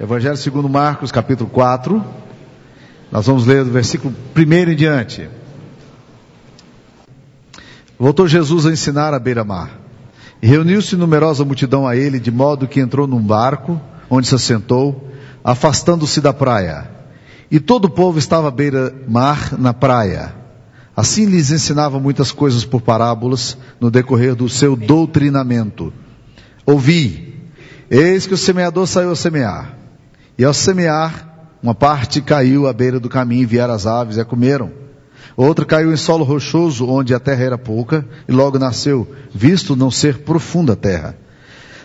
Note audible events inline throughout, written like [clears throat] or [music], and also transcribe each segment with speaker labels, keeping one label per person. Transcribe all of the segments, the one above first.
Speaker 1: Evangelho segundo Marcos, capítulo 4. Nós vamos ler do versículo 1 em diante. Voltou Jesus a ensinar à beira-mar. E reuniu-se numerosa multidão a ele, de modo que entrou num barco, onde se assentou, afastando-se da praia. E todo o povo estava à beira-mar na praia. Assim lhes ensinava muitas coisas por parábolas no decorrer do seu doutrinamento. Ouvi, eis que o semeador saiu a semear. E ao semear, uma parte caiu à beira do caminho e vieram as aves e a comeram. Outra caiu em solo rochoso, onde a terra era pouca, e logo nasceu, visto não ser profunda a terra.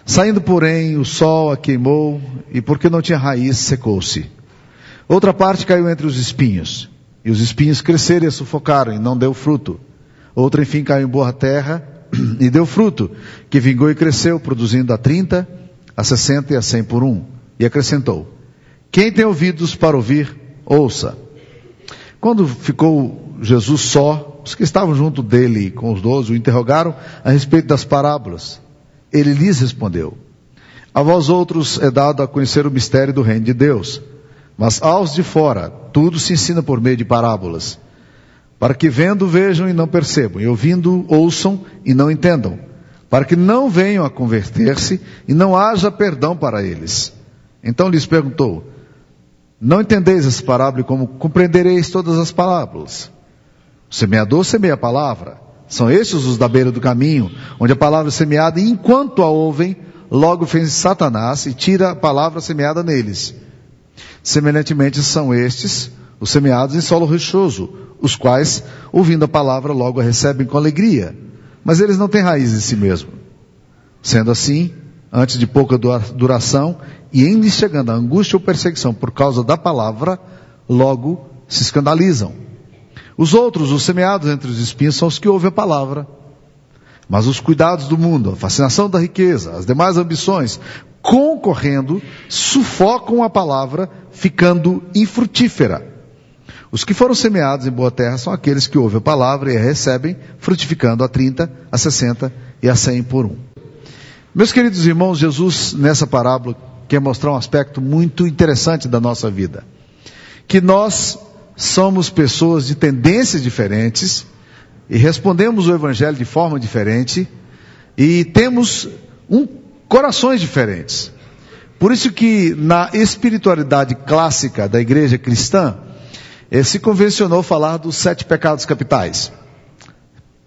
Speaker 1: Saindo, porém, o sol a queimou, e porque não tinha raiz, secou-se. Outra parte caiu entre os espinhos, e os espinhos cresceram e a sufocaram, e não deu fruto. Outra, enfim, caiu em boa terra, [clears throat] e deu fruto, que vingou e cresceu, produzindo a trinta, a sessenta e a cem por um. E acrescentou, quem tem ouvidos para ouvir, ouça. Quando ficou Jesus só, os que estavam junto dele com os doze o interrogaram a respeito das parábolas. Ele lhes respondeu: A vós outros é dado a conhecer o mistério do reino de Deus, mas aos de fora tudo se ensina por meio de parábolas, para que vendo vejam e não percebam, e ouvindo ouçam e não entendam, para que não venham a converter-se e não haja perdão para eles. Então lhes perguntou: não entendeis essa parábola como compreendereis todas as parábolas. O semeador semeia a palavra. São estes os da beira do caminho, onde a palavra é semeada, e enquanto a ouvem, logo vem Satanás e tira a palavra semeada neles. Semelhantemente são estes os semeados em solo rochoso, os quais, ouvindo a palavra, logo a recebem com alegria. Mas eles não têm raiz em si mesmo. Sendo assim, antes de pouca duração, e em lhes chegando a angústia ou perseguição por causa da palavra, logo se escandalizam. Os outros, os semeados entre os espinhos, são os que ouvem a palavra. Mas os cuidados do mundo, a fascinação da riqueza, as demais ambições, concorrendo, sufocam a palavra, ficando infrutífera. Os que foram semeados em boa terra são aqueles que ouvem a palavra e a recebem, frutificando a 30, a 60 e a 100 por um. Meus queridos irmãos, Jesus, nessa parábola, quer mostrar um aspecto muito interessante da nossa vida. Que nós somos pessoas de tendências diferentes e respondemos o Evangelho de forma diferente e temos um, corações diferentes. Por isso que na espiritualidade clássica da igreja cristã, eh, se convencionou falar dos sete pecados capitais.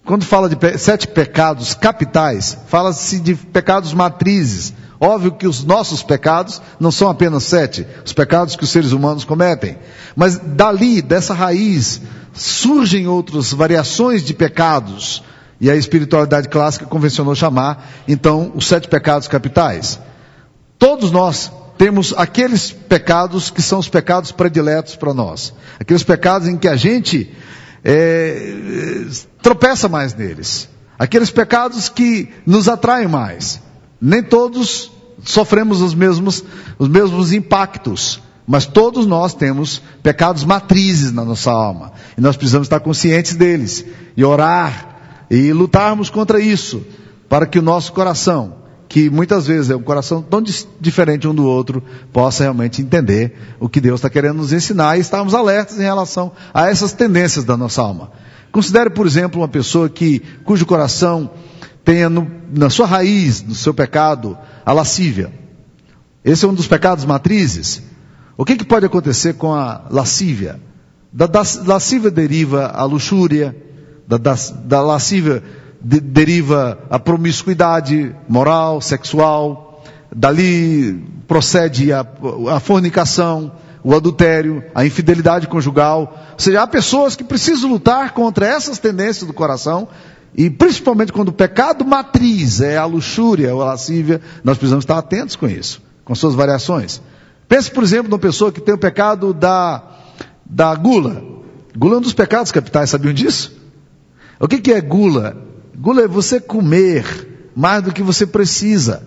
Speaker 1: Quando fala de sete pecados capitais, fala-se de pecados matrizes, Óbvio que os nossos pecados não são apenas sete, os pecados que os seres humanos cometem. Mas dali, dessa raiz, surgem outras variações de pecados. E a espiritualidade clássica convencionou chamar, então, os sete pecados capitais. Todos nós temos aqueles pecados que são os pecados prediletos para nós. Aqueles pecados em que a gente é, tropeça mais neles. Aqueles pecados que nos atraem mais. Nem todos sofremos os mesmos, os mesmos impactos, mas todos nós temos pecados matrizes na nossa alma. E nós precisamos estar conscientes deles e orar e lutarmos contra isso, para que o nosso coração, que muitas vezes é um coração tão diferente um do outro, possa realmente entender o que Deus está querendo nos ensinar e estarmos alertas em relação a essas tendências da nossa alma. Considere, por exemplo, uma pessoa que, cujo coração tenha no, na sua raiz, no seu pecado, a lascívia. Esse é um dos pecados matrizes. O que, que pode acontecer com a lascívia? Da, da lascívia deriva a luxúria, da, da, da lascívia de, deriva a promiscuidade moral, sexual, dali procede a, a fornicação, o adultério, a infidelidade conjugal. Ou seja, há pessoas que precisam lutar contra essas tendências do coração e principalmente quando o pecado matriz é a luxúria ou a lascívia, nós precisamos estar atentos com isso, com suas variações. Pense, por exemplo, numa pessoa que tem o pecado da, da gula. Gula é um dos pecados capitais, sabiam disso? O que, que é gula? Gula é você comer mais do que você precisa.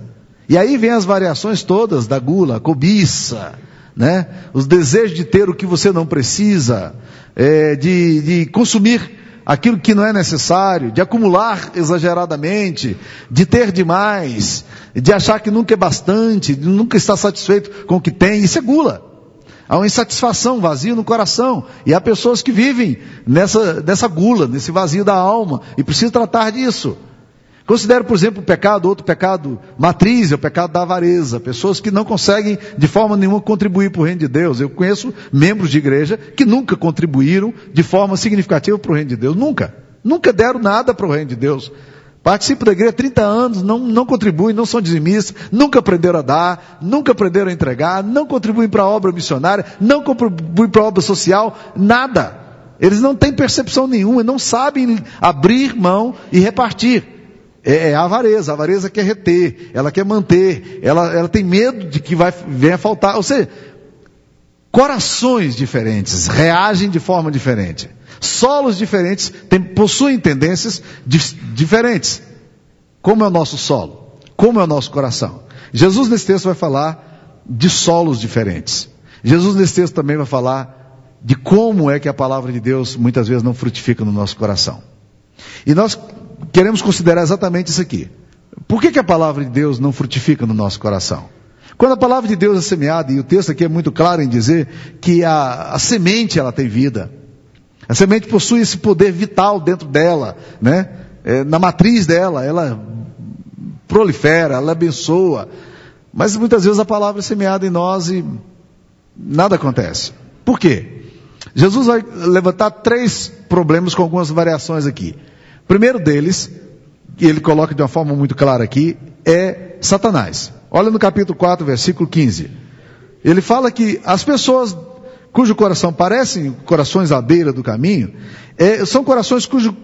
Speaker 1: E aí vem as variações todas da gula, a cobiça, né? Os desejos de ter o que você não precisa, é, de, de consumir aquilo que não é necessário, de acumular exageradamente, de ter demais, de achar que nunca é bastante, nunca estar satisfeito com o que tem, isso é gula. Há uma insatisfação, vazio no coração. E há pessoas que vivem nessa, nessa gula, nesse vazio da alma, e precisam tratar disso. Considero, por exemplo, o pecado, outro pecado matriz, é o pecado da avareza. Pessoas que não conseguem de forma nenhuma contribuir para o reino de Deus. Eu conheço membros de igreja que nunca contribuíram de forma significativa para o reino de Deus. Nunca. Nunca deram nada para o reino de Deus. Participam da igreja há 30 anos, não, não contribuem, não são dizimistas, nunca aprenderam a dar, nunca aprenderam a entregar, não contribuem para a obra missionária, não contribuem para a obra social, nada. Eles não têm percepção nenhuma, não sabem abrir mão e repartir. É, é a avareza, a avareza quer reter, ela quer manter, ela, ela tem medo de que vai, venha faltar. Ou seja, corações diferentes reagem de forma diferente. Solos diferentes tem, possuem tendências di, diferentes. Como é o nosso solo? Como é o nosso coração? Jesus nesse texto vai falar de solos diferentes. Jesus nesse texto também vai falar de como é que a palavra de Deus muitas vezes não frutifica no nosso coração. E nós queremos considerar exatamente isso aqui. Por que, que a palavra de Deus não frutifica no nosso coração? Quando a palavra de Deus é semeada, e o texto aqui é muito claro em dizer que a, a semente ela tem vida. A semente possui esse poder vital dentro dela, né? É, na matriz dela, ela prolifera, ela abençoa. Mas muitas vezes a palavra é semeada em nós e nada acontece. Por quê? Jesus vai levantar três problemas com algumas variações aqui primeiro deles, e ele coloca de uma forma muito clara aqui, é Satanás. Olha no capítulo 4, versículo 15. Ele fala que as pessoas cujo coração parecem corações à beira do caminho, é, são corações cujo,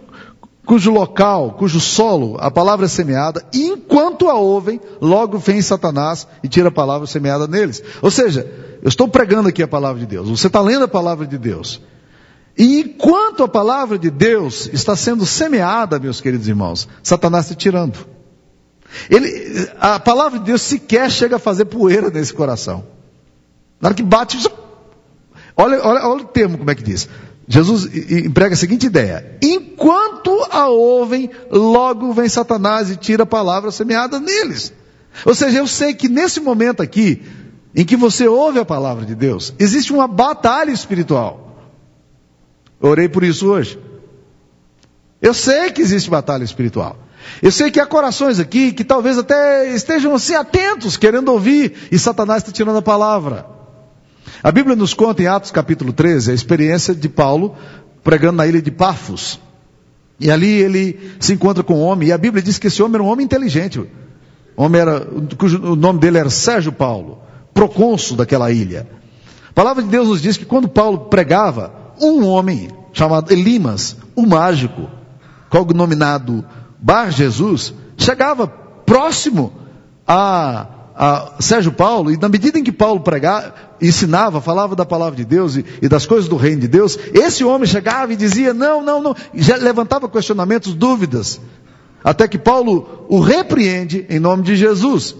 Speaker 1: cujo local, cujo solo, a palavra é semeada, e enquanto a ouvem, logo vem Satanás e tira a palavra semeada neles. Ou seja, eu estou pregando aqui a palavra de Deus, você está lendo a palavra de Deus. E enquanto a palavra de Deus está sendo semeada, meus queridos irmãos, Satanás está tirando. Ele, a palavra de Deus sequer chega a fazer poeira nesse coração. Na hora que bate, olha, olha, olha o termo como é que diz. Jesus emprega a seguinte ideia: enquanto a ouvem, logo vem Satanás e tira a palavra semeada neles. Ou seja, eu sei que nesse momento aqui, em que você ouve a palavra de Deus, existe uma batalha espiritual. Orei por isso hoje. Eu sei que existe batalha espiritual. Eu sei que há corações aqui que talvez até estejam assim atentos, querendo ouvir, e Satanás está tirando a palavra. A Bíblia nos conta em Atos capítulo 13 a experiência de Paulo pregando na ilha de Pafos. E ali ele se encontra com um homem, e a Bíblia diz que esse homem era um homem inteligente. O homem era, cujo, o nome dele era Sérgio Paulo, procônsul daquela ilha. A palavra de Deus nos diz que quando Paulo pregava, um homem chamado Elimas, o mágico, cognominado Bar Jesus, chegava próximo a, a Sérgio Paulo, e na medida em que Paulo pregava, ensinava, falava da palavra de Deus e, e, das coisas do reino de Deus, esse homem chegava e dizia: não, não, não, já levantava questionamentos, dúvidas, até que Paulo o repreende em nome de Jesus.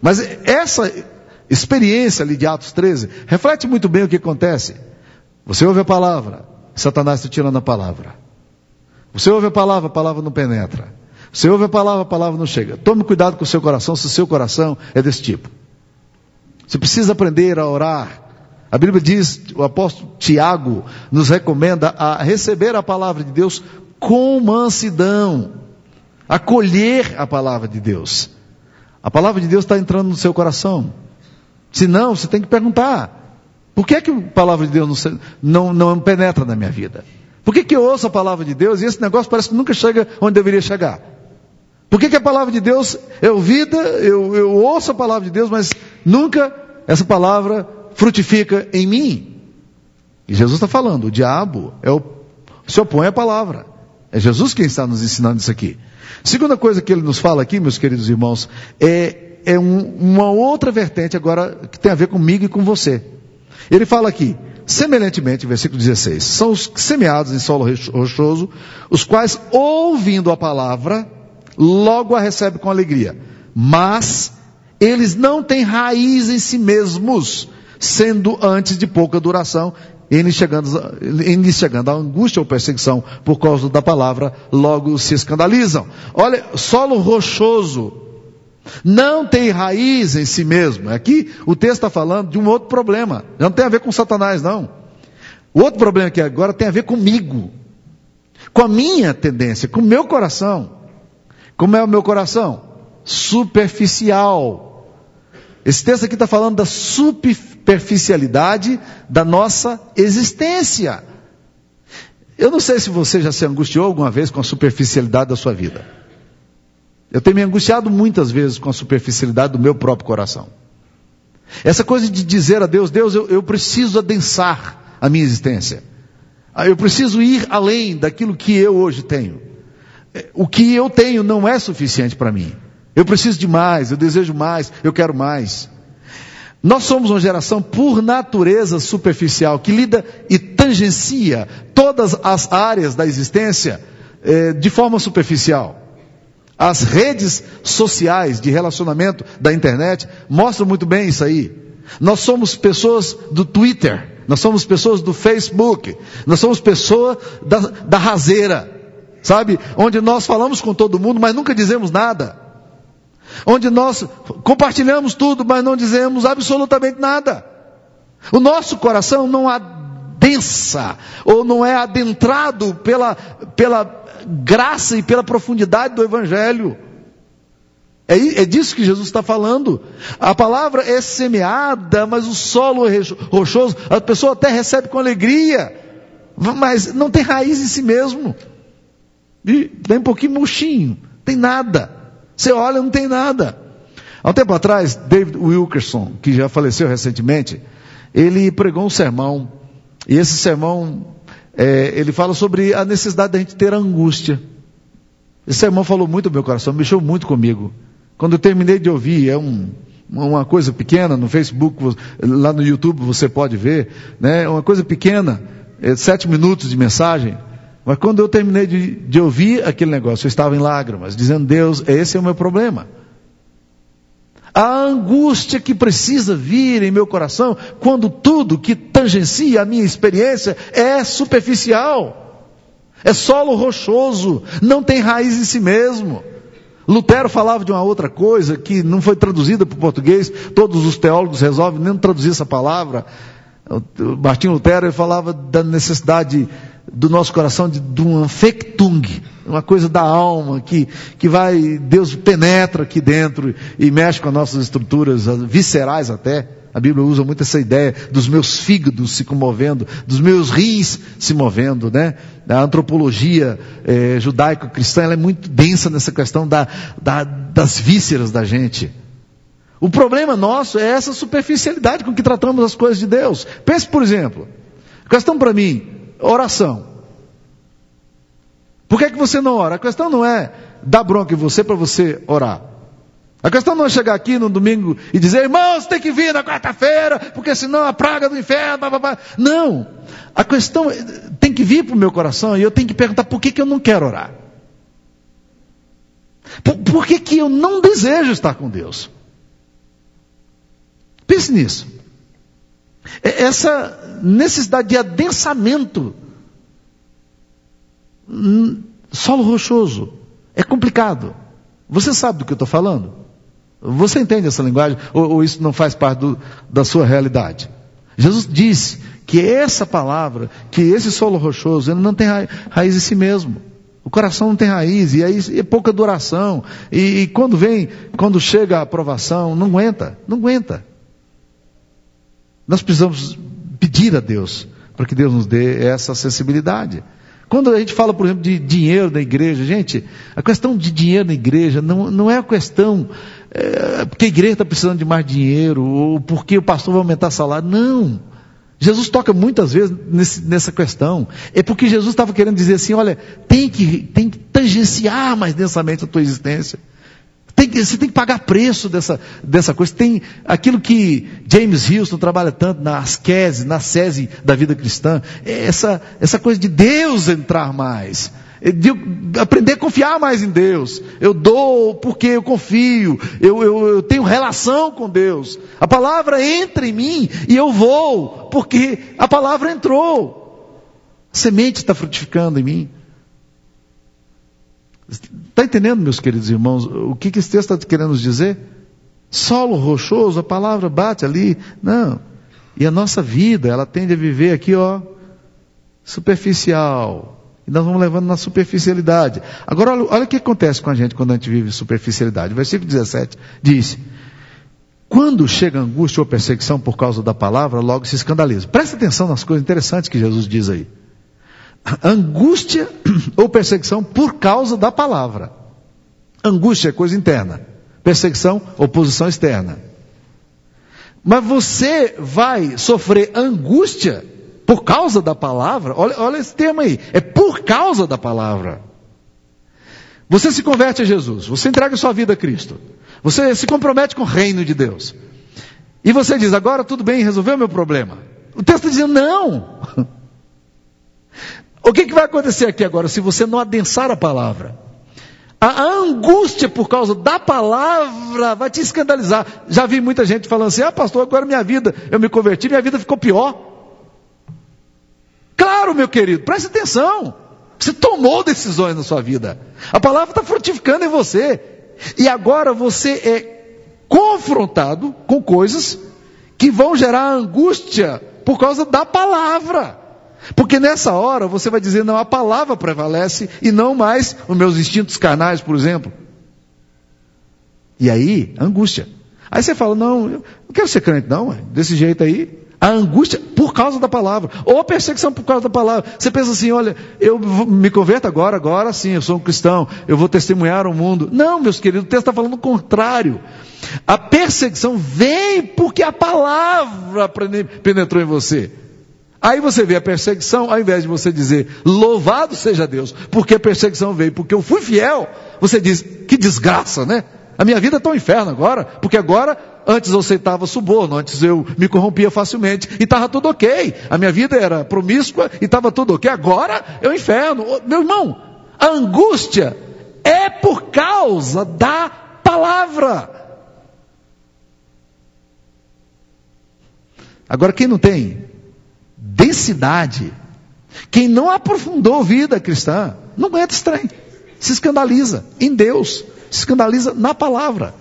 Speaker 1: Mas essa experiência ali de Atos 13 reflete muito bem o que acontece. Você ouve a palavra, Satanás está tirando a palavra. Você ouve a palavra, a palavra não penetra. Você ouve a palavra, a palavra não chega. Tome cuidado com o seu coração, se o seu coração é desse tipo. Você precisa aprender a orar. A Bíblia diz, o apóstolo Tiago nos recomenda a receber a palavra de Deus com mansidão, acolher a palavra de Deus. A palavra de Deus está entrando no seu coração. Se não, você tem que perguntar: por que, que a palavra de Deus não, não, não penetra na minha vida? Por que, que eu ouço a palavra de Deus e esse negócio parece que nunca chega onde deveria chegar? Por que, que a palavra de Deus é ouvida, eu, eu ouço a palavra de Deus, mas nunca essa palavra frutifica em mim? E Jesus está falando, o diabo é o, se opõe à palavra. É Jesus quem está nos ensinando isso aqui. Segunda coisa que ele nos fala aqui, meus queridos irmãos, é, é um, uma outra vertente agora que tem a ver comigo e com você. Ele fala aqui, semelhantemente, versículo 16, são os semeados em solo rochoso, os quais, ouvindo a palavra, logo a recebem com alegria. Mas eles não têm raiz em si mesmos, sendo antes de pouca duração. lhe chegando, lhe chegando a angústia ou perseguição por causa da palavra, logo se escandalizam. Olha, solo rochoso não tem raiz em si mesmo. Aqui o texto está falando de um outro problema. Não tem a ver com Satanás, não. O outro problema aqui agora tem a ver comigo, com a minha tendência, com o meu coração. Como é o meu coração? Superficial. Esse texto aqui está falando da superficialidade da nossa existência. Eu não sei se você já se angustiou alguma vez com a superficialidade da sua vida. Eu tenho me angustiado muitas vezes com a superficialidade do meu próprio coração. Essa coisa de dizer a Deus, Deus, eu, eu preciso adensar a minha existência. Ah, eu preciso ir além daquilo que eu hoje tenho. O que eu tenho não é suficiente para mim. Eu preciso de mais, eu desejo mais, eu quero mais. Nós somos uma geração por natureza superficial, que lida e tangencia todas as áreas da existência eh, de forma superficial. As redes sociais de relacionamento da internet mostram muito bem isso aí. Nós somos pessoas do Twitter, nós somos pessoas do Facebook, nós somos pessoas da, da raseira, sabe? Onde nós falamos com todo mundo, mas nunca dizemos nada. Onde nós compartilhamos tudo, mas não dizemos absolutamente nada. O nosso coração não adensa, ou não é adentrado pela, pela graça e pela profundidade do Evangelho. É, é disso que Jesus está falando. A palavra é semeada, mas o solo é rochoso, a pessoa até recebe com alegria, mas não tem raiz em si mesmo. E tem um pouquinho murchinho, tem nada. Você olha, não tem nada. Há um tempo atrás, David Wilkerson, que já faleceu recentemente, ele pregou um sermão, e esse sermão é, ele fala sobre a necessidade da gente ter angústia. Esse sermão falou muito no meu coração, mexeu muito comigo. Quando eu terminei de ouvir, é um, uma coisa pequena, no Facebook, lá no YouTube você pode ver, né? Uma coisa pequena, é, sete minutos de mensagem. Mas quando eu terminei de, de ouvir aquele negócio, eu estava em lágrimas, dizendo, Deus, esse é o meu problema a angústia que precisa vir em meu coração quando tudo que tangencia a minha experiência é superficial, é solo rochoso, não tem raiz em si mesmo. Lutero falava de uma outra coisa que não foi traduzida para o português, todos os teólogos resolvem nem traduzir essa palavra. Martinho Lutero falava da necessidade do nosso coração de, de um anfectung, uma coisa da alma que, que vai, Deus penetra aqui dentro e mexe com as nossas estruturas viscerais até. A Bíblia usa muito essa ideia dos meus fígados se comovendo, dos meus rins se movendo, né? A antropologia é, judaico-cristã é muito densa nessa questão da, da, das vísceras da gente. O problema nosso é essa superficialidade com que tratamos as coisas de Deus. Pense, por exemplo, questão para mim, oração. Por que, é que você não ora? A questão não é dar bronca em você para você orar. A questão não é chegar aqui no domingo e dizer, irmãos, tem que vir na quarta-feira, porque senão a praga do inferno. Blá, blá, blá. Não. A questão é, tem que vir para o meu coração e eu tenho que perguntar por que, que eu não quero orar. Por, por que, que eu não desejo estar com Deus? Pense nisso. É essa necessidade de adensamento, hum, solo rochoso, é complicado. Você sabe do que eu estou falando? Você entende essa linguagem? Ou, ou isso não faz parte do, da sua realidade? Jesus disse que essa palavra, que esse solo rochoso, ele não tem ra raiz em si mesmo. O coração não tem raiz, e aí é pouca duração. E, e quando vem, quando chega a aprovação, não aguenta, não aguenta. Nós precisamos pedir a Deus para que Deus nos dê essa acessibilidade. Quando a gente fala, por exemplo, de dinheiro na igreja, gente, a questão de dinheiro na igreja não, não é a questão é, porque a igreja está precisando de mais dinheiro, ou porque o pastor vai aumentar salário. Não. Jesus toca muitas vezes nesse, nessa questão. É porque Jesus estava querendo dizer assim: olha, tem que, tem que tangenciar mais densamente a tua existência. Tem que, você tem que pagar preço dessa, dessa coisa. Tem aquilo que James Houston trabalha tanto na asquese, na sese da vida cristã. É essa, essa coisa de Deus entrar mais. de aprender a confiar mais em Deus. Eu dou porque eu confio, eu, eu, eu, tenho relação com Deus. A palavra entra em mim e eu vou, porque a palavra entrou. A semente está frutificando em mim. Está entendendo, meus queridos irmãos, o que, que esse texto está querendo nos dizer? Solo rochoso, a palavra bate ali. Não. E a nossa vida, ela tende a viver aqui, ó, superficial. E nós vamos levando na superficialidade. Agora, olha, olha o que acontece com a gente quando a gente vive superficialidade. Versículo 17 diz: Quando chega angústia ou perseguição por causa da palavra, logo se escandaliza. Presta atenção nas coisas interessantes que Jesus diz aí. Angústia [clears throat] ou perseguição por causa da palavra. Angústia é coisa interna. Perseguição, oposição externa. Mas você vai sofrer angústia por causa da palavra, olha, olha esse termo aí, é por causa da palavra. Você se converte a Jesus, você entrega sua vida a Cristo, você se compromete com o reino de Deus. E você diz, agora tudo bem, resolveu meu problema. O texto dizendo, não. [laughs] O que, que vai acontecer aqui agora se você não adensar a palavra? A angústia por causa da palavra vai te escandalizar. Já vi muita gente falando assim: ah, pastor, agora minha vida, eu me converti, minha vida ficou pior. Claro, meu querido, preste atenção. Você tomou decisões na sua vida. A palavra está frutificando em você. E agora você é confrontado com coisas que vão gerar angústia por causa da palavra. Porque nessa hora você vai dizer, não, a palavra prevalece e não mais os meus instintos carnais, por exemplo. E aí, angústia. Aí você fala, não, eu não quero ser crente, não, desse jeito aí, a angústia por causa da palavra, ou a perseguição por causa da palavra. Você pensa assim: olha, eu me converto agora, agora sim, eu sou um cristão, eu vou testemunhar o mundo. Não, meus queridos, o texto está falando o contrário. A perseguição vem porque a palavra penetrou em você. Aí você vê a perseguição, ao invés de você dizer, louvado seja Deus, porque a perseguição veio, porque eu fui fiel, você diz, que desgraça, né? A minha vida está um inferno agora, porque agora Antes eu aceitava suborno, antes eu me corrompia facilmente e estava tudo ok. A minha vida era promíscua e estava tudo ok. Agora é o inferno. Meu irmão, a angústia é por causa da palavra. Agora, quem não tem densidade, quem não aprofundou vida cristã, não aguenta estranho. Se escandaliza em Deus, se escandaliza na palavra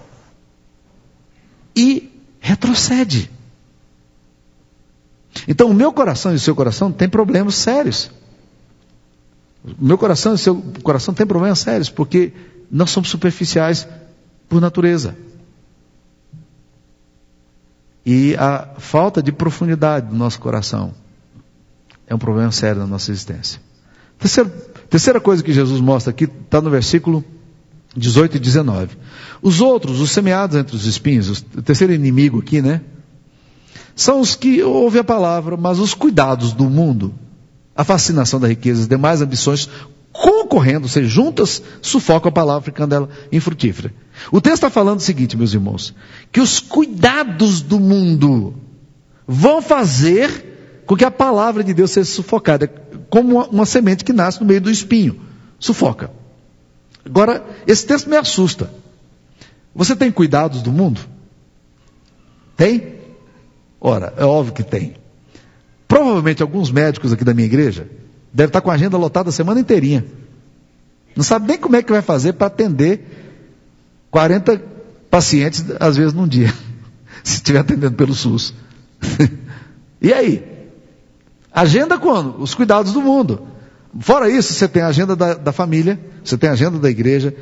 Speaker 1: e retrocede. Então, o meu coração e o seu coração têm problemas sérios. O meu coração e o seu coração têm problemas sérios, porque nós somos superficiais por natureza. E a falta de profundidade do nosso coração é um problema sério na nossa existência. Terceira, terceira coisa que Jesus mostra aqui está no versículo 18 e 19. Os outros, os semeados entre os espinhos, o terceiro inimigo aqui, né? São os que ouvem a palavra, mas os cuidados do mundo, a fascinação da riqueza, as demais ambições, concorrendo, seja, juntas, sufocam a palavra, ficando ela infrutífera. O texto está falando o seguinte, meus irmãos, que os cuidados do mundo vão fazer com que a palavra de Deus seja sufocada, como uma, uma semente que nasce no meio do espinho. Sufoca. Agora, esse texto me assusta. Você tem cuidados do mundo? Tem? Ora, é óbvio que tem. Provavelmente alguns médicos aqui da minha igreja devem estar com a agenda lotada a semana inteirinha. Não sabe nem como é que vai fazer para atender 40 pacientes, às vezes, num dia. [laughs] Se estiver atendendo pelo SUS. [laughs] e aí? Agenda quando? Os cuidados do mundo. Fora isso, você tem a agenda da, da família, você tem a agenda da igreja,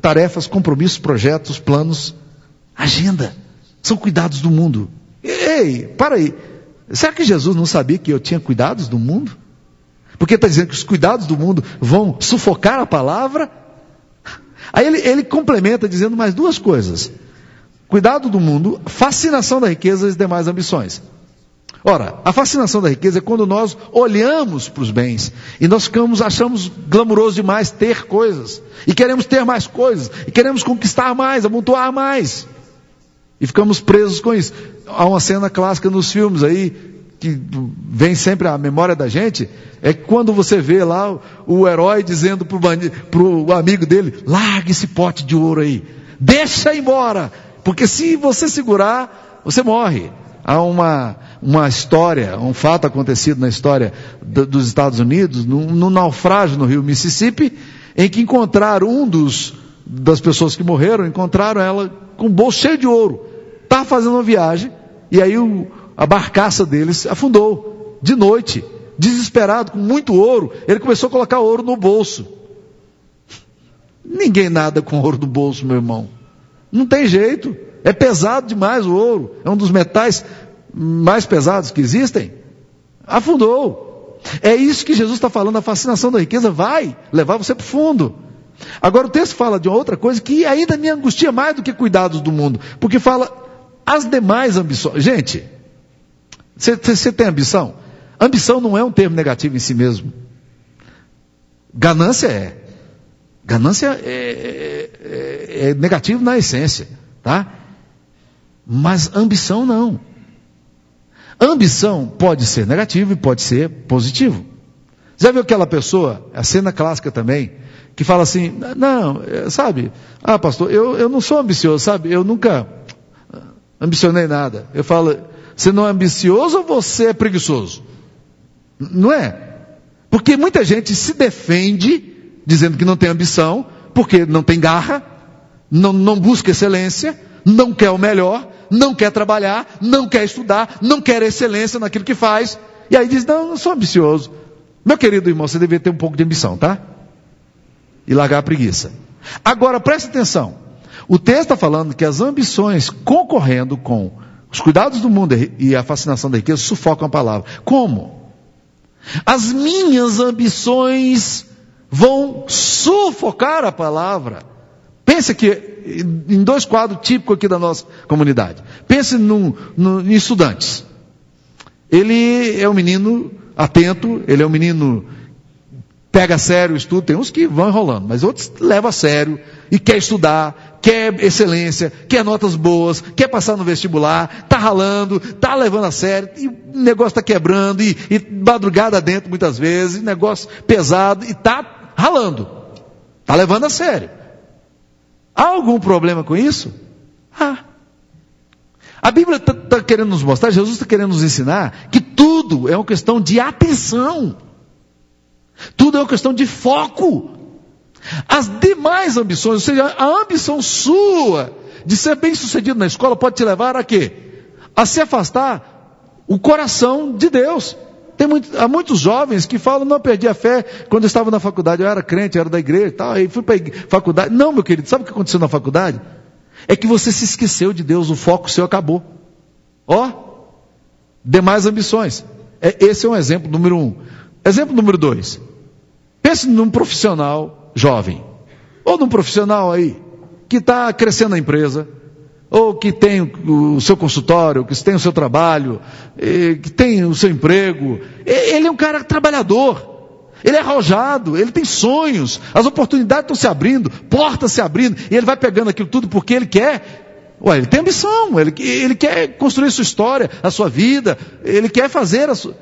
Speaker 1: tarefas, compromissos, projetos, planos. Agenda. São cuidados do mundo. Ei, para aí. Será que Jesus não sabia que eu tinha cuidados do mundo? Porque está dizendo que os cuidados do mundo vão sufocar a palavra? Aí ele, ele complementa dizendo mais duas coisas: cuidado do mundo, fascinação da riqueza e as demais ambições. Ora, a fascinação da riqueza é quando nós olhamos para os bens e nós ficamos, achamos glamuroso demais ter coisas, e queremos ter mais coisas, e queremos conquistar mais, amontoar mais, e ficamos presos com isso. Há uma cena clássica nos filmes aí, que vem sempre à memória da gente é quando você vê lá o herói dizendo para o amigo dele: largue esse pote de ouro aí, deixa embora, porque se você segurar, você morre. Há uma, uma história, um fato acontecido na história do, dos Estados Unidos, num, naufrágio no rio Mississippi, em que encontraram um dos das pessoas que morreram, encontraram ela com o bolso cheio de ouro. Estava fazendo uma viagem, e aí o, a barcaça deles afundou, de noite, desesperado, com muito ouro, ele começou a colocar ouro no bolso. Ninguém nada com ouro no bolso, meu irmão. Não tem jeito. É pesado demais o ouro. É um dos metais mais pesados que existem. Afundou. É isso que Jesus está falando. A fascinação da riqueza vai levar você para o fundo. Agora o texto fala de outra coisa que ainda me angustia mais do que cuidados do mundo. Porque fala as demais ambições. Gente, você tem ambição? Ambição não é um termo negativo em si mesmo. Ganância é. Ganância é, é, é, é negativo na essência, tá? Mas ambição não. Ambição pode ser negativo e pode ser positivo. Já viu aquela pessoa, a cena clássica também, que fala assim, não, é, sabe, ah pastor, eu, eu não sou ambicioso, sabe, eu nunca ambicionei nada. Eu falo, você não é ambicioso ou você é preguiçoso? Não é? Porque muita gente se defende dizendo que não tem ambição, porque não tem garra, não, não busca excelência, não quer o melhor, não quer trabalhar, não quer estudar, não quer excelência naquilo que faz. E aí diz: Não, não sou ambicioso. Meu querido irmão, você deveria ter um pouco de ambição, tá? E largar a preguiça. Agora preste atenção. O texto está falando que as ambições concorrendo com os cuidados do mundo e a fascinação da riqueza sufocam a palavra. Como? As minhas ambições vão sufocar a palavra. Pense que em dois quadros típicos aqui da nossa comunidade. Pense num, num, em estudantes. Ele é um menino atento, ele é um menino pega a sério o estudo, tem uns que vão enrolando, mas outros levam a sério e quer estudar, quer excelência, quer notas boas, quer passar no vestibular, está ralando, está levando a sério, e o negócio está quebrando, e, e madrugada dentro muitas vezes, negócio pesado, e está ralando, está levando a sério. Há algum problema com isso? Ah. A Bíblia está tá querendo nos mostrar, Jesus está querendo nos ensinar que tudo é uma questão de atenção. Tudo é uma questão de foco. As demais ambições, ou seja, a ambição sua de ser bem sucedido na escola pode te levar a quê? A se afastar o coração de Deus. Tem muito, há muitos jovens que falam, não perdi a fé quando eu estava na faculdade, eu era crente, eu era da igreja e tal, aí fui para a faculdade. Não, meu querido, sabe o que aconteceu na faculdade? É que você se esqueceu de Deus, o foco seu acabou. Ó, demais ambições. É, esse é um exemplo número um. Exemplo número dois. Pense num profissional jovem, ou num profissional aí, que está crescendo na empresa, ou que tem o seu consultório, que tem o seu trabalho, que tem o seu emprego. Ele é um cara trabalhador. Ele é arrojado, ele tem sonhos, as oportunidades estão se abrindo, portas se abrindo, e ele vai pegando aquilo tudo porque ele quer. Ué, ele tem ambição, ele, ele quer construir sua história, a sua vida, ele quer fazer a sua. O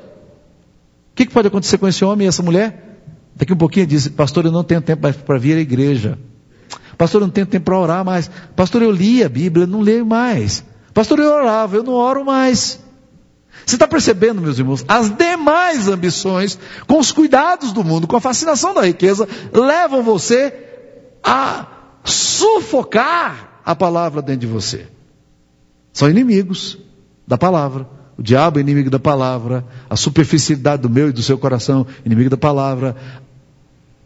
Speaker 1: que, que pode acontecer com esse homem e essa mulher? Daqui um pouquinho diz, pastor, eu não tenho tempo para vir à igreja. Pastor, eu não tenho tempo para orar mais. Pastor, eu li a Bíblia, não leio mais. Pastor, eu orava, eu não oro mais. Você está percebendo, meus irmãos? As demais ambições, com os cuidados do mundo, com a fascinação da riqueza, levam você a sufocar a palavra dentro de você. São inimigos da palavra. O diabo é inimigo da palavra, a superficialidade do meu e do seu coração, inimigo da palavra,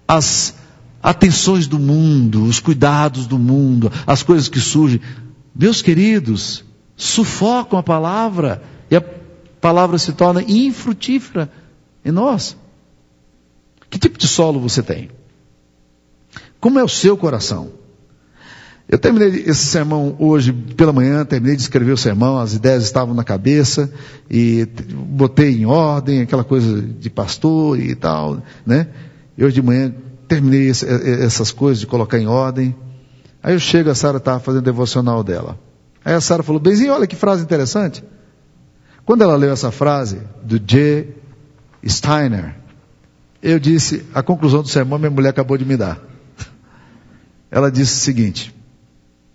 Speaker 1: as atenções do mundo, os cuidados do mundo, as coisas que surgem. Meus queridos, sufocam a palavra e a palavra se torna infrutífera em nós. Que tipo de solo você tem? Como é o seu coração? Eu terminei esse sermão hoje pela manhã, terminei de escrever o sermão, as ideias estavam na cabeça e botei em ordem aquela coisa de pastor e tal, né? E hoje de manhã terminei esse, essas coisas de colocar em ordem. Aí eu chego, a Sara estava fazendo devocional dela. Aí a Sara falou, Benzinho, olha que frase interessante. Quando ela leu essa frase do J. Steiner, eu disse, a conclusão do sermão minha mulher acabou de me dar. Ela disse o seguinte,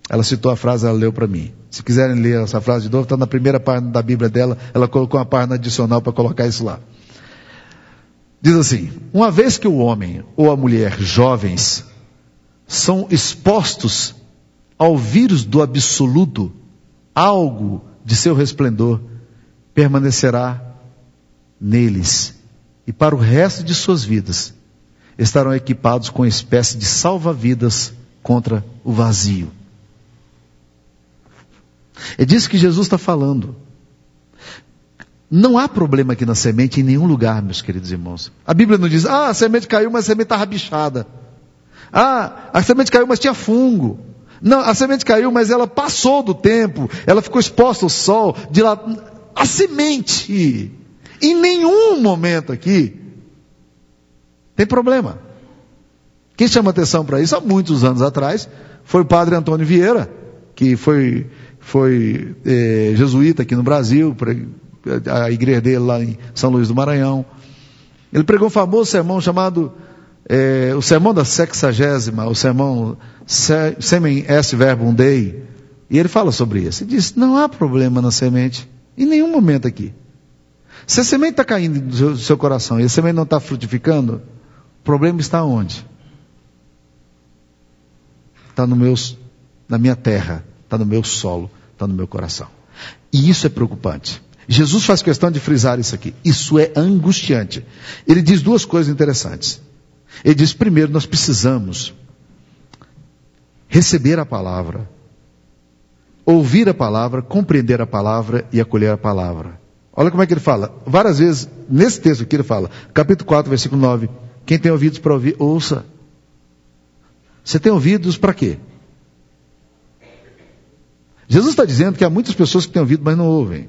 Speaker 1: ela citou a frase, ela leu para mim. Se quiserem ler essa frase de novo, está na primeira página da Bíblia dela, ela colocou uma página adicional para colocar isso lá. Diz assim: uma vez que o homem ou a mulher jovens são expostos ao vírus do absoluto, algo de seu resplendor permanecerá neles e para o resto de suas vidas estarão equipados com espécie de salva-vidas contra o vazio. É disso que Jesus está falando. Não há problema aqui na semente em nenhum lugar, meus queridos irmãos. A Bíblia não diz, ah, a semente caiu, mas a semente está rabichada. Ah, a semente caiu, mas tinha fungo. Não, a semente caiu, mas ela passou do tempo, ela ficou exposta ao sol. De lá, a semente, em nenhum momento aqui, tem problema. Quem chama atenção para isso há muitos anos atrás foi o padre Antônio Vieira, que foi, foi eh, jesuíta aqui no Brasil, a igreja dele lá em São Luís do Maranhão. Ele pregou um famoso sermão chamado é, o sermão da sexagésima, o sermão Semen S Verbum Dei. E ele fala sobre isso. Ele diz: não há problema na semente, em nenhum momento aqui. Se a semente está caindo do seu, do seu coração e a semente não está frutificando, o problema está onde? Está no meu, na minha terra, está no meu solo, está no meu coração. E isso é preocupante. Jesus faz questão de frisar isso aqui. Isso é angustiante. Ele diz duas coisas interessantes. Ele diz, primeiro, nós precisamos receber a palavra, ouvir a palavra, compreender a palavra e acolher a palavra. Olha como é que ele fala. Várias vezes, nesse texto aqui ele fala, capítulo 4, versículo 9. Quem tem ouvidos para ouvir, ouça. Você tem ouvidos para quê? Jesus está dizendo que há muitas pessoas que têm ouvido, mas não ouvem.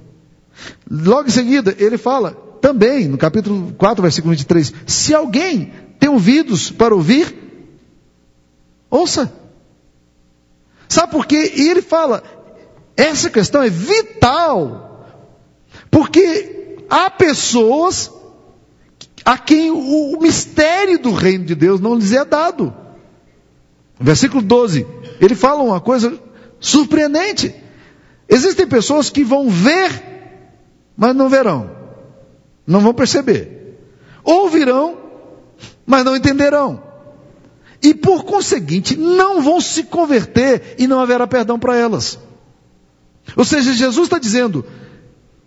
Speaker 1: Logo em seguida, ele fala, também, no capítulo 4, versículo 23, se alguém tem ouvidos para ouvir, ouça. Sabe por quê? E ele fala, essa questão é vital, porque há pessoas a quem o mistério do reino de Deus não lhes é dado. Versículo 12, ele fala uma coisa surpreendente. Existem pessoas que vão ver mas não verão, não vão perceber. Ouvirão, mas não entenderão. E por conseguinte, não vão se converter e não haverá perdão para elas. Ou seja, Jesus está dizendo: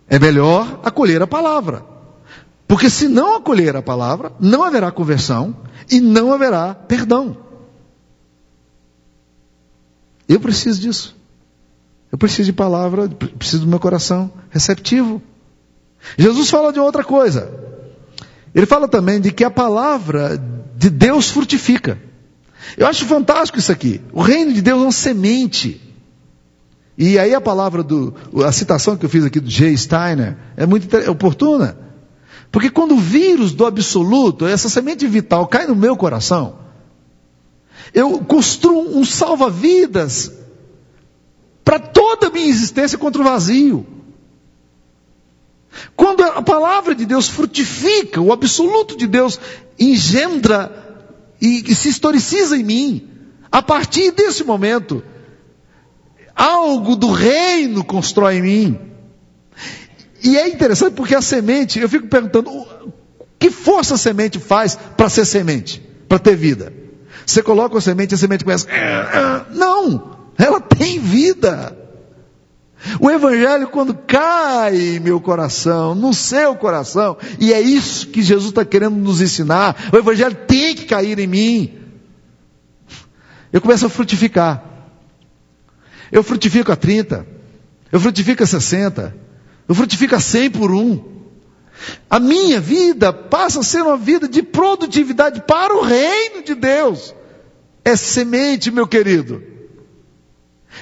Speaker 1: é melhor acolher a palavra. Porque se não acolher a palavra, não haverá conversão e não haverá perdão. Eu preciso disso. Eu preciso de palavra, preciso do meu coração receptivo. Jesus fala de outra coisa. Ele fala também de que a palavra de Deus frutifica. Eu acho fantástico isso aqui. O reino de Deus é uma semente. E aí a palavra do, a citação que eu fiz aqui do J. Steiner é muito oportuna. Porque quando o vírus do absoluto, essa semente vital cai no meu coração, eu construo um salva-vidas para toda a minha existência contra o vazio. Quando a palavra de Deus frutifica, o absoluto de Deus engendra e, e se historiciza em mim, a partir desse momento, algo do reino constrói em mim. E é interessante porque a semente, eu fico perguntando, que força a semente faz para ser semente, para ter vida? Você coloca a semente, a semente começa. Não! Ela tem vida. O Evangelho, quando cai em meu coração, no seu coração, e é isso que Jesus está querendo nos ensinar, o Evangelho tem que cair em mim. Eu começo a frutificar. Eu frutifico a 30, eu frutifico a 60, eu frutifico a 100 por um. A minha vida passa a ser uma vida de produtividade para o reino de Deus. É semente, meu querido.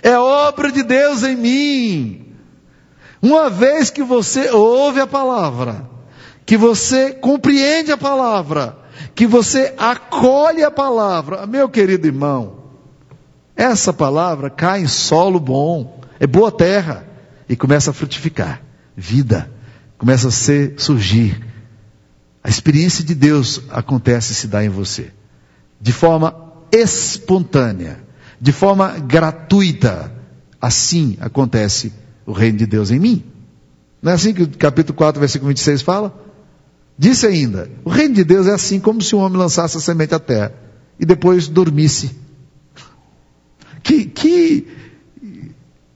Speaker 1: É obra de Deus em mim. Uma vez que você ouve a palavra, que você compreende a palavra, que você acolhe a palavra, meu querido irmão, essa palavra cai em solo bom, é boa terra e começa a frutificar vida, começa a ser, surgir. A experiência de Deus acontece e se dá em você. De forma espontânea, de forma gratuita. Assim acontece o reino de Deus em mim. Não é assim que o capítulo 4, versículo 26 fala? Disse ainda: O reino de Deus é assim como se um homem lançasse a semente à terra e depois dormisse. Que, que,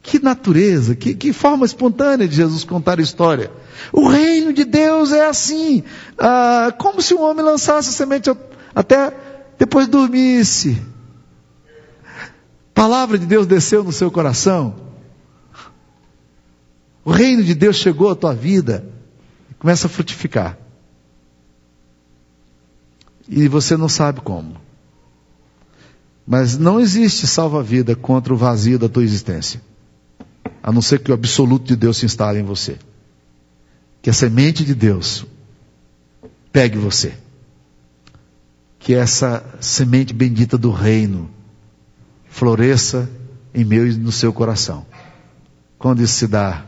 Speaker 1: que natureza, que, que forma espontânea de Jesus contar a história. O reino de Deus é assim, ah, como se um homem lançasse a semente até depois dormisse. Palavra de Deus desceu no seu coração. O reino de Deus chegou à tua vida começa a frutificar. E você não sabe como. Mas não existe salva-vida contra o vazio da tua existência. A não ser que o absoluto de Deus se instale em você. Que a semente de Deus pegue você. Que essa semente bendita do reino floresça em meu e no seu coração. Quando isso se dá,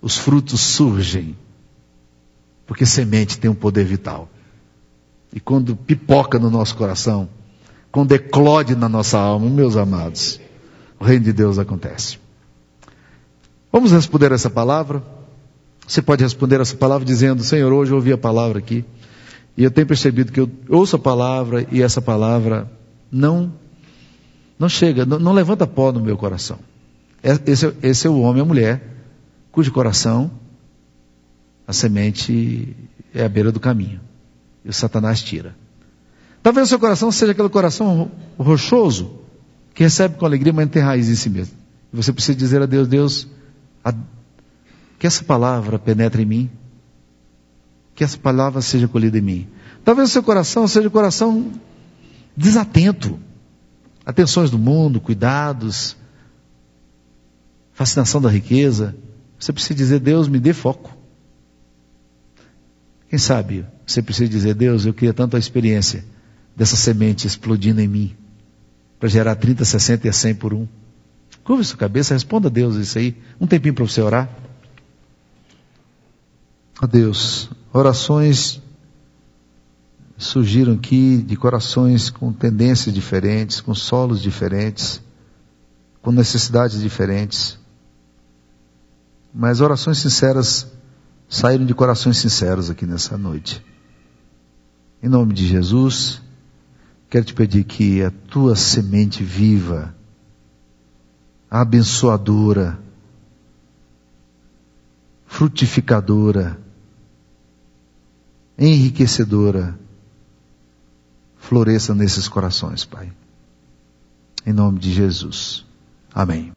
Speaker 1: os frutos surgem. Porque semente tem um poder vital. E quando pipoca no nosso coração, quando eclode na nossa alma, meus amados, o reino de Deus acontece. Vamos responder essa palavra? Você pode responder essa palavra dizendo: Senhor, hoje eu ouvi a palavra aqui, e eu tenho percebido que eu ouço a palavra e essa palavra não não chega, não, não levanta pó no meu coração. É, esse, esse é o homem e a mulher cujo coração a semente é à beira do caminho. E o Satanás tira. Talvez o seu coração seja aquele coração rochoso, que recebe com alegria, mas não tem raiz em si mesmo. E você precisa dizer a Deus, Deus, a, que essa palavra penetre em mim, que essa palavra seja colhida em mim. Talvez o seu coração seja um coração desatento. Atenções do mundo, cuidados, fascinação da riqueza. Você precisa dizer, Deus, me dê foco. Quem sabe você precisa dizer, Deus, eu queria tanto a experiência dessa semente explodindo em mim, para gerar 30, 60 e 100 por um. Curva sua cabeça, responda a Deus isso aí. Um tempinho para você orar. A Deus, orações surgiram aqui de corações com tendências diferentes, com solos diferentes, com necessidades diferentes. Mas orações sinceras saíram de corações sinceros aqui nessa noite. Em nome de Jesus, quero te pedir que a tua semente viva, abençoadora, frutificadora, enriquecedora, floresça nesses corações, Pai. Em nome de Jesus. Amém.